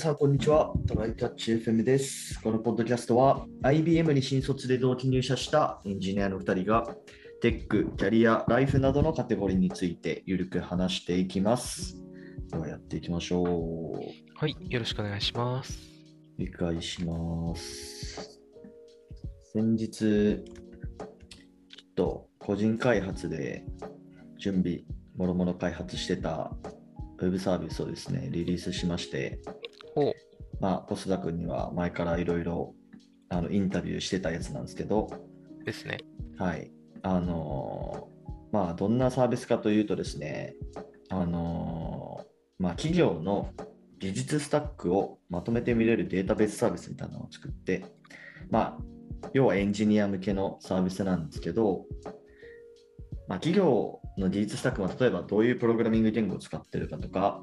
さん、こんにちは。トライタッチ FM です。このポッドキャストは IBM に新卒で同期入社したエンジニアの2人がテック、キャリア、ライフなどのカテゴリーについてゆるく話していきます。ではやっていきましょう。はい、よろしくお願いします。理解します。先日、ちょっと個人開発で準備、もろもろ開発してたウェブサービスをですね、リリースしまして、まあ、細田君には前からいろいろあのインタビューしてたやつなんですけど、ですね。はい。あのーまあ、どんなサービスかというとですね、あのーまあ、企業の技術スタックをまとめて見れるデータベースサービスみたいなのを作って、まあ、要はエンジニア向けのサービスなんですけど、まあ、企業の技術スタックは例えばどういうプログラミング言語を使ってるかとか、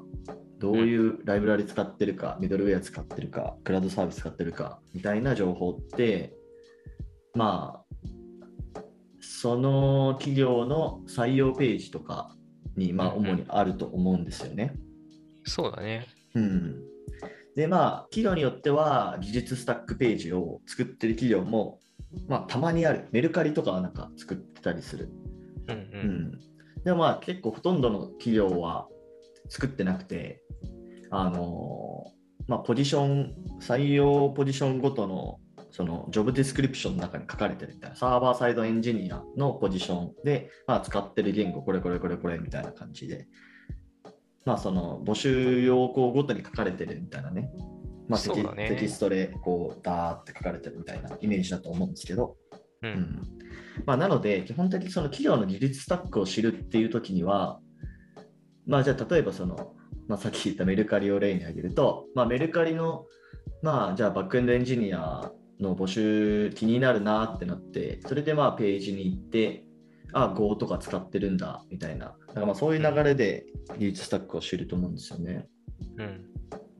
どういうライブラリ使ってるか、ミドルウェア使ってるか、クラウドサービス使ってるかみたいな情報って、まあ、その企業の採用ページとかに、まあ、主にあると思うんですよね。そうだね。うん。で、まあ、企業によっては技術スタックページを作ってる企業も、まあ、たまにある。メルカリとかはなんか作ってたりする。うんう。うんん。でもまあ、結構ほとんどの企業は作ってなくて、あのまあ、ポジション、採用ポジションごとのそのジョブディスクリプションの中に書かれてるみたいな、サーバーサイドエンジニアのポジションで、まあ、使ってる言語、これこれこれこれみたいな感じで、まあ、その募集要項ごとに書かれてるみたいなね、まあ、テキね。テキストでこうダーって書かれてるみたいなイメージだと思うんですけど、う。うんんまあ、なので、基本的にその企業の技術スタックを知るっていうときには、まあ、じゃあ例えばその、まあ、さっき言ったメルカリを例に挙げると、まあ、メルカリの、まあ、じゃあバックエンドエンジニアの募集気になるなってなって、それでまあページに行って、あ、Go とか使ってるんだみたいな、だからまあそういう流れで技術スタックを知ると思うんですよね。うん。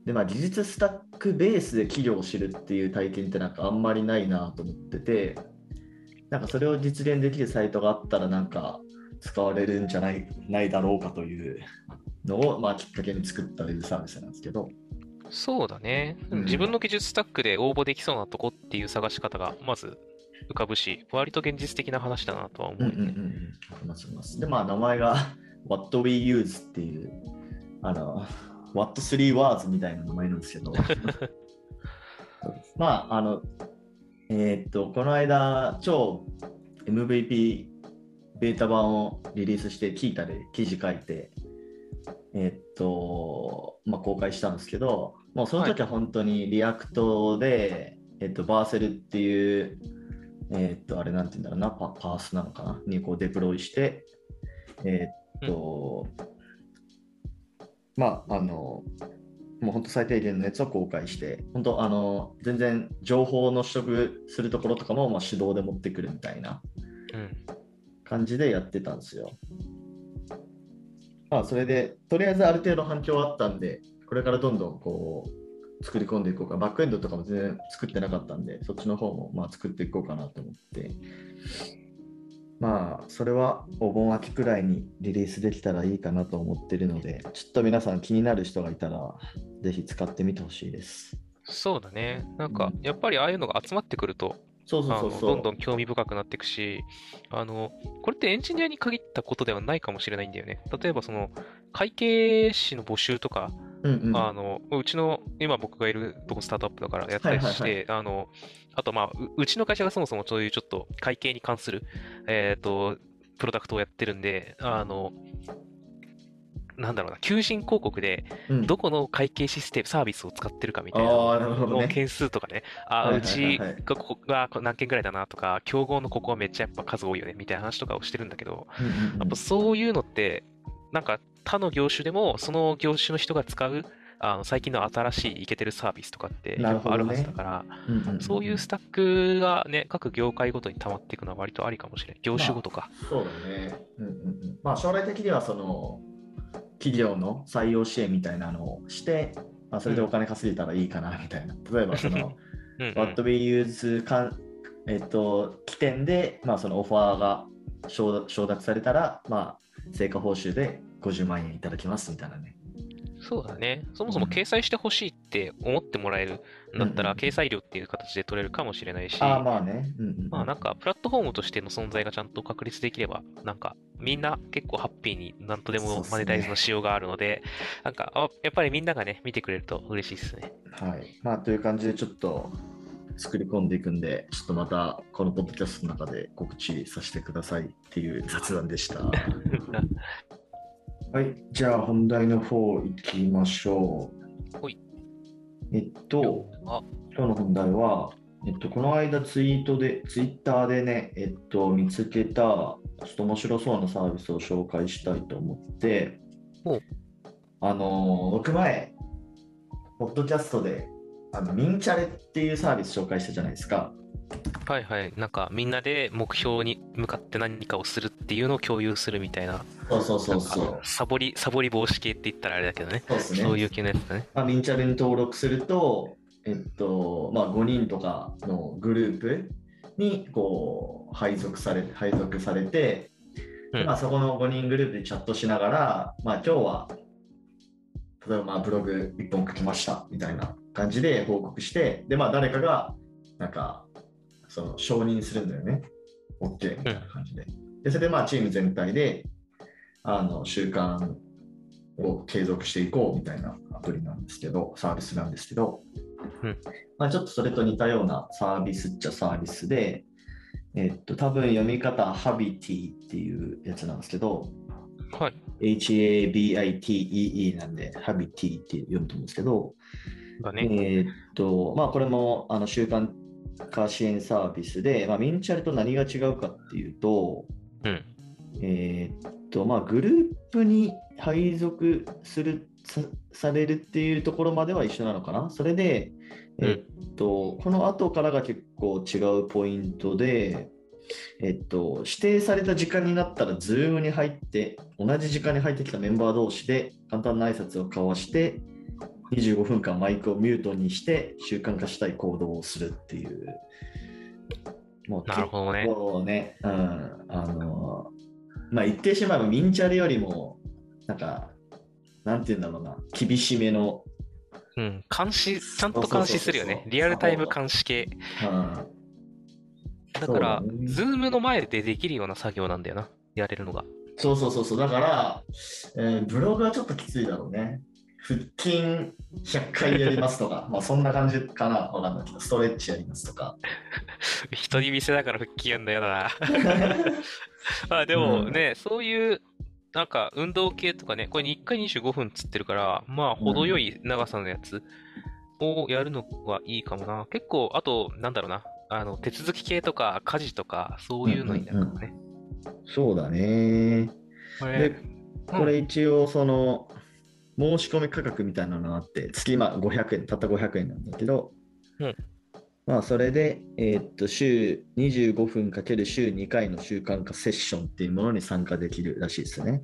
でまあ、技術スタックベースで企業を知るっていう体験ってなんかあんまりないなと思ってて、なんかそれを実現できるサイトがあったらなんか使われるんじゃないないだろうかというのを、まあ、きっかけに作ったウェブサービスなんですけど、そうだね。うん自分の技術スタックで応募できそうなとこっていう探し方がまず浮かぶし、割と現実的な話だなとは思うよね。うんうんうんますいます。で、まあ名前が What We Use っていう、あの、What3 Words みたいな名前なんですけど、まあ、あの、えーっと、この間、超 MVP ベータ版をリリースして、 Qiita で記事書いて、えーっと、まあ、公開したんですけど、もうその時は本当に React で、えーっと、 Vercel っていう、えーっと、あれなんて言うんだろうな、パパースなのかな、にこうデプロイして、えーっと、まあ、あの、もう本当最低限のやつを公開して、本当あの、全然情報の取得するところとかも、まあ、手動で持ってくるみたいな。感じでやってたんですよ。まあ、それで、とりあえずある程度反響はあったんで、これからどんどんこう、作り込んでいこうか。バックエンドとかも全然作ってなかったんで、そっちの方もまあ作っていこうかなと思って。まあ、それはお盆秋くらいにリリースできたらいいかなと思ってるので、ちょっと皆さん気になる人がいたら、ぜひ使ってみてほしいです。そうだね。なんかう、やっぱりああいうのが集まってくると、そうそうそう。どんどん興味深くなっていくし、あの、これってエンジニアに限ったことではないかもしれないんだよね。例えばその、会計士の募集とか、うんうん、あの、うちの、今僕がいるとこスタートアップだからやったりして、はいはいあの、あとまあう、うちの会社がそもそもそういうちょっと会計に関する、えっと、プロダクトをやってるんで、あの、なんだろうな、求人広告で、うん。どこの会計システム、サービスを使ってるかみたいなああ、なるほどね。の件数とかね、あ、はいはいはいうちはいがここが何件ぐらいだなとか、競合のここはめっちゃやっぱ数多いよねみたいな話とかをしてるんだけど、うんうんうん。やっぱそういうのって、なんか他の業種でもその業種の人が使うあの最近の新しいイケてるサービスとかってあるはずだから、うんうんうんそういうスタックがね、各業界ごとに溜まっていくのは割とありかもしれない。業種ごとか。そうだね。うんうんうん、まあ将来的にはその企業の採用支援みたいなのをして、まあ、それでお金稼いだらいいかなみたいな。例えばその うんうん What we use かん、えっと、起点で、まあ、そのオファーが承承諾されたら、まあ、成果報酬で50万円いただきますみたいなね。そうだね。そもそも掲載してほしいって思ってもらえるんだったら、うんうん掲載料っていう形で取れるかもしれないし、ああ、まあね。うんうんうんまあなんか、プラットフォームとしての存在がちゃんと確立できれば、なんか、みんな結構ハッピーになんとでもマネタイズの仕様があるので、なんか、あやっぱりみんながね、見てくれると嬉しいですね。はい。まあ、という感じでちょっと作り込んでいくんで、ちょっとまたこのポッドキャストの中で告知させてくださいっていう雑談でした。はい。じゃあ本題の方行きましょう。ほい。えっと、あ、今日の本題は、えっと、この間ツイートで、ツイッターでね、えっと、見つけた、ちょっと面白そうなサービスを紹介したいと思ってあのー、僕前、ポッドキャストで、あのミンチャレっていうサービス紹介したじゃないですか。はいはい。なんか、みんなで目標に向かって何かをするっていうのを共有するみたいな、そうそうそうそう。サボり、サボり防止系って言ったらあれだけどね。そうですね。そういう系のやつだね。まあ、ミンチャレに登録すると、えっと、まあ、5人とかのグループにこう配属され配属されて、うんまあ、そこの5人グループでチャットしながら、まあ、今日は例えばまあブログ1本書きましたみたいな感じで報告して、で、まあ、誰かがなんかその承認するんだよね。OK みたいな感じで。で、それでまあチーム全体であの習慣を継続していこうみたいなアプリなんですけど、サービスなんですけど、うんまあ、ちょっとそれと似たようなサービスっちゃサービスで、えっと、多分読み方、ハビティっていうやつなんですけど、はい。H-A-B-I-T-E-E なんで、ハビティって読むと思うんですけど、だね。えーっと、まあ、これもあの習慣化支援サービスで、まあ、ミンチャレと何が違うかっていうと、うん。えーっと、まあ、グループに配属するさされるっていうところまでは一緒なのかな？それで、えーっと、この後からが結構違うポイントで、えっと、指定された時間になったら、 Zoom に入って、同じ時間に入ってきたメンバー同士で簡単な挨拶を交わして、25分間マイクをミュートにして習慣化したい行動をするっていう。もうなるほどね結構ね、うん、あの、まあ言ってしまえばミンチャレよりも、なんか、なんて言うんだろうな、厳しめの、うん。監視、ちゃんと監視するよねリアルタイム監視系。うん、だから、ね Zoom の前でできるような作業なんだよな。やれるのが。そうそうそうそう、だから、えーブログはちょっときついだろうね。腹筋100回やりますとか、まあそんな感じかな、わかんないけど、ストレッチやりますとか。人に見せながら腹筋やんだよな。まあでもね、そういう、なんか運動系とかね、これ1回25分つってるから、まあ程よい長さのやつをやるのはいいかもな。結構、あと、なんだろうな。あの、手続き系とか家事とか、そういうのになるかもね。そうだね。こでれ、これ一応その申し込み価格みたいなのがあって月まあ500円たった500円なんだけど、うんまあそれで、えーっと週25分かける週2回の習慣化セッションっていうものに参加できるらしいですね。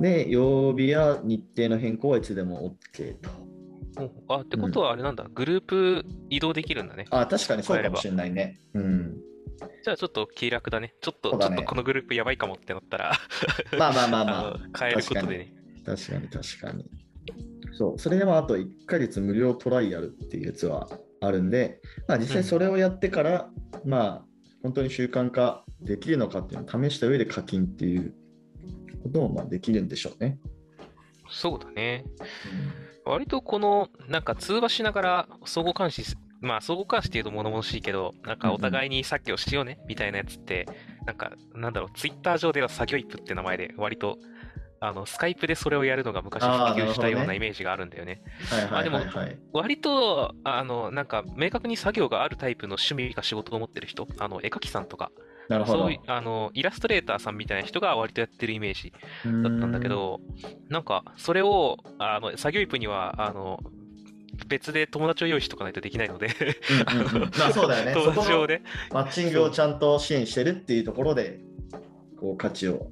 で曜日や日程の変更はいつでも OK と。おあ、ってことはあれなんだ、グループ移動できるんだね。あ確かにそうかもしれないね。うん。じゃあちょっと気楽だね。ちょっと、ねちょっとこのグループやばいかもってなったら、まあまあまあまあ 変えることでね。確かに確かに。そう、それでもあと1ヶ月無料トライアルっていうやつはあるんで、まあ、実際それをやってから、まあ、本当に習慣化できるのかっていうのを試した上で課金っていうこともまあできるんでしょうね。そうだね。割とこの、なんか通話しながら相互監視す、まあ相互監視っていうと物々しいけど、なんかお互いに作業しようね、みたいなやつって、なんか、なんだろう、ツイッター上では作業イップって名前で、割と、あの、スカイプでそれをやるのが昔普及したようなイメージがあるんだよね。あはい。割と、あの、なんか、明確に作業があるタイプの趣味か仕事を持ってる人、あの、絵描きさんとか、あの、イラストレーターさんみたいな人が割とやってるイメージだったんだけど、なんか、それを、あの、作業イップには、あの、別で友達を用意しとかないとできないので、そうだよね。ね、マッチングをちゃんと支援してるっていうところで、こう価値を、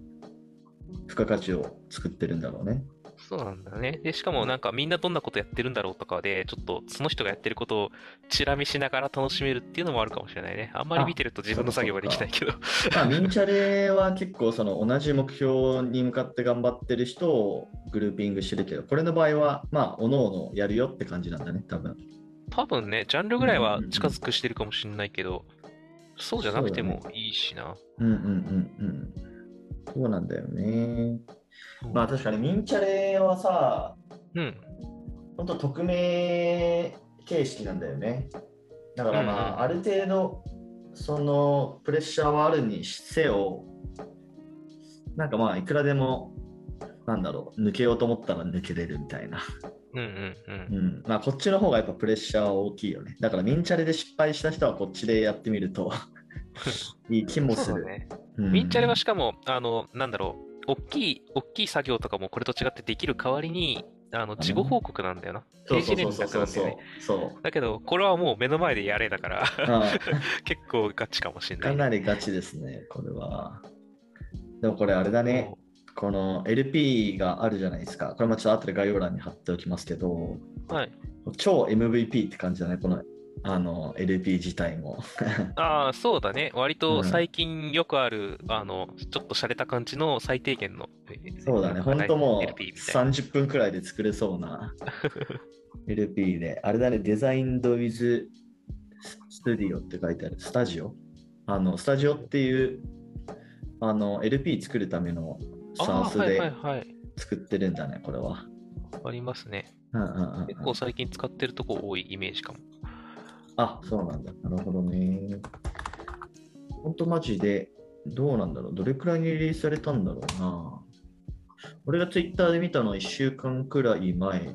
付加価値を作ってるんだろうね。そうなんだね。で、しかもなんかみんなどんなことやってるんだろうとかで、ちょっとその人がやってることをチラ見しながら楽しめるっていうのもあるかもしれないね。あんまり見てると自分の作業はできないけど。まあ、ミンチャレは結構その同じ目標に向かって頑張ってる人をグルーピングしてるけど、これの場合は、まあ、おのおのやるよって感じなんだね、多分。多分ね、ジャンルぐらいは近づくしてるかもしれないけど、そうじゃなくてもいいしな。うんうんうんうん。そうなんだよね。まあ確かにミンチャレはさ、うん。本当匿名形式なんだよね。だからまあ、うんうんある程度、そのプレッシャーはあるにせよ、なんかまあ、いくらでも、なんだろう、抜けようと思ったら抜けれるみたいな。うんうんうん。うん。まあ、こっちの方がやっぱプレッシャーは大きいよね。だから、ミンチャレで失敗した人はこっちでやってみると いい気もする。そうだね。うんミンチャレはしかも、あの、なんだろう、大きい、大きい作業とかもこれと違ってできる代わりに、あの、事後報告なんだよな。そう定時連絡なんだよね。そう。だけど、これはもう目の前でやれだから、あ 結構ガチかもしれない。かなりガチですね、これは。でもこれあれだね。この LP があるじゃないですか。これもちょっと後で概要欄に貼っておきますけど、はい。超 MVP って感じだね、このあの LP 自体も。ああ、そうだね。割うんと最近よくある、あの、ちょっと洒落た感じの最低限の。そうだね、本当もう LP みたいな。30分くらいで作れそうな LP で。あれだね、デザインドウィズスタジオって書いてある。スタジオ？あの、スタジオっていうあの LP 作るためのあサースではい。作ってるんだね、これは。ありますね。うんうんうんうん結構最近使ってるとこ多いイメージかも。あ、そうなんだ。なるほどね。ほんとマジで、どうなんだろう。どれくらいにリリースされたんだろうな。俺がツイッターで見たのは1週間くらい前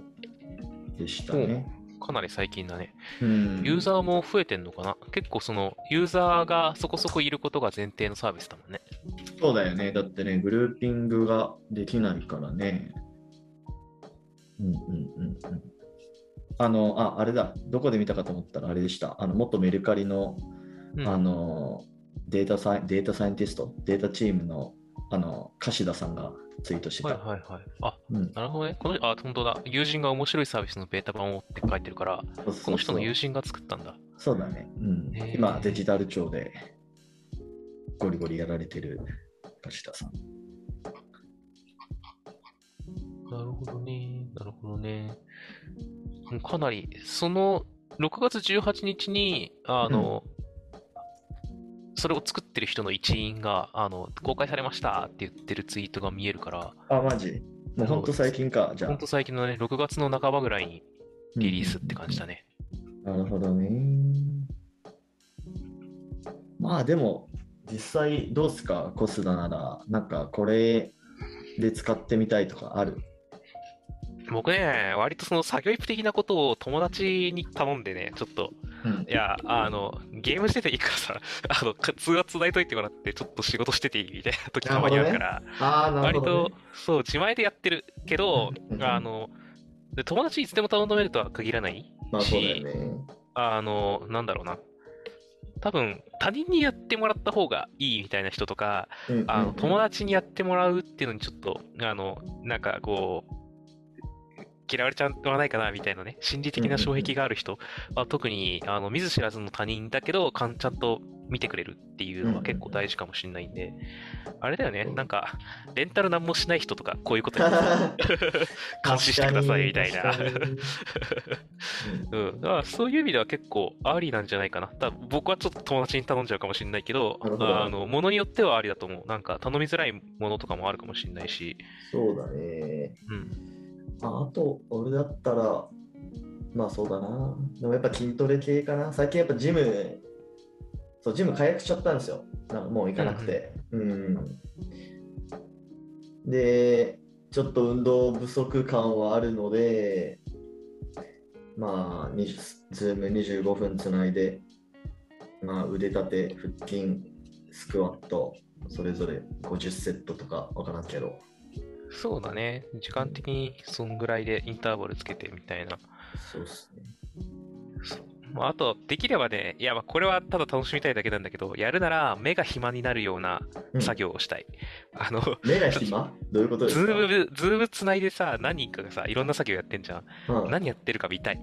でしたね。かなり最近だね。うん、ユーザーも増えてんのかな結構その、ユーザーがそこそこいることが前提のサービスだもんね。そうだよね。だってね、グルーピングができないからね。うんうんうんうん。あの、あ、あれだ。どこで見たかと思ったらあれでした。あの、元メルカリのうんあのデータサイデータサイエンティスト、データチームのあの樫田さんがツイートしてた。はいはいはい。あ、うんなるほどね。この、あ、本当だ。友人が面白いサービスのベータ版をって書いてるから、そうそうそうこの人の友人が作ったんだ。そうだね、うん今、デジタル庁でゴリゴリやられてる樫田さん。なるほどね。なるほどね。うんかなり、その、6月18日に、あの、それを作ってる人の一員が、あの、公開されましたって言ってるツイートが見えるから、あ、マジ？もうほんと最近か、じゃあ。ほんと。最近のね、6月の半ばぐらいにリリースって感じだね。なるほどね。まあでも、実際どうすか、コスダなら、なんかこれで使ってみたいとかある？僕ね、割とその作業的なことを友達に頼んでね、ちょっと、うんいや、あの、ゲームしてていいからさ、あの、通話つないといてもらって、ちょっと仕事してていいみたいな時たまにあるから、ああ、なる割とね。、そう、自前でやってるけどう、んあの、で友達いつでも頼めるとは限らないまあね。あの、なんだろうな。多分、他人にやってもらった方がいいみたいな人とか、うんあの、友達にやってもらうっていうのにちょっと、あの、なんかこう、嫌われちゃわないかなみたいなね、心理的な障壁がある人は特に、あの、見ず知らずの他人だけど、かんちゃんと見てくれるっていうのは結構大事かもしれないんで、あれだよね、なんか、レンタルなんもしない人とか、こういうことに 監視してくださいみたいな。うん、だからそういう意味では結構ありなんじゃないかな。ただ僕はちょっと友達に頼んじゃうかもしれないけどあの、ものによってはありだと思う。なんか頼みづらいものとかもあるかもしれないし、そうだね。うん。ああと、俺だったら、まあそうだな。でもやっぱ筋トレ系かな。最近やっぱジム、そう、ジム解約しちゃったんですよ。なんかもう行かなくて。うん、で、ちょっと運動不足感はあるので、まあ、20 Zoom 25分つないで、まあ、腕立て、腹筋、スクワット、それぞれ50セットとかわからんけど、そうだね。時間的にそんぐらいでインターバルつけてみたいな。そうっすね。まあ、あと、できればね、いや、まあこれはただ楽しみたいだけなんだけど、やるなら目が暇になるようなうん作業をしたい。あの、目が暇？どういうことですか？ズーム、 Zoom つないでさ、何人かがさ、いろんな作業やってんじゃん。うん何やってるか見たい。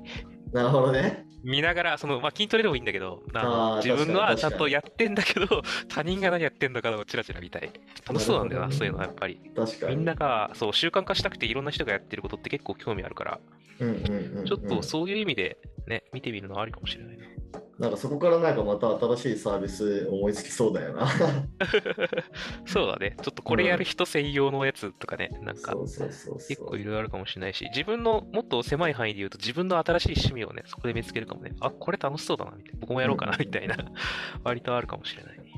なるほどね。見ながら、その、まあ、筋トレでもいいんだけど、あ自分のはちゃんとやってんだけど、他人が何やってんのかをチラチラ見たい。楽しそうなんだよな、なねそういうのはやっぱり。確かに。みんなが、そう、習慣化したくていろんな人がやってることって結構興味あるから、うんうんうんうんちょっとそういう意味でね、見てみるのはありかもしれないな。なんかそこからなんかまた新しいサービス思いつきそうだよな。そうだね。ちょっとこれやる人専用のやつとかね、なんか。結構いろいろあるかもしれないし、自分のもっと狭い範囲で言うと自分の新しい趣味をね、そこで見つけるかもね。あ、これ楽しそうだな、みたいな。僕もやろうかな、みたいな。割とあるかもしれないね。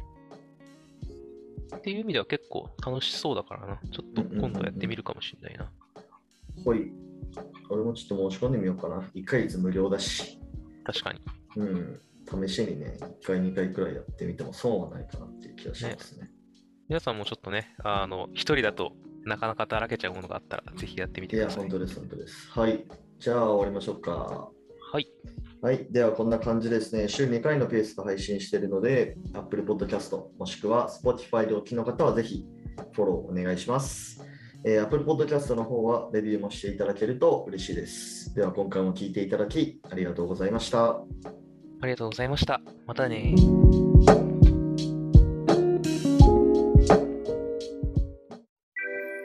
っていう意味では結構楽しそうだからな。ちょっと今度やってみるかもしれないな。ほい。俺もちょっと申し込んでみようかな。1ヶ月無料だし。確かに。うん。試しにね、1回、2回くらいやってみても損はないかなっていう気がしますね。皆さんもちょっとね、あの、一人だとなかなかだらけちゃうものがあったら、ぜひやってみいや、てください。本当です、本当です。はい。じゃあ終わりましょうか。はい。はい。では、こんな感じですね。週2回のペースで配信しているので、Apple Podcast もしくは Spotify でお聞きの方はぜひフォローお願いします。えー Apple Podcast の方はレビューもしていただけると嬉しいです。では、今回も聞いていただきありがとうございました。ありがとうございました。またねー。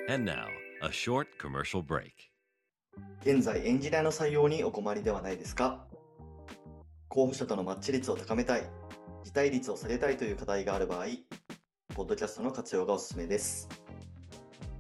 And now, a short commercial break. 現在エンジニアの採用にお困りではないですか？候補者とのマッチ率を高めたい、辞退率を下げたいという課題がある場合、ポッドキャストの活用がおすすめです。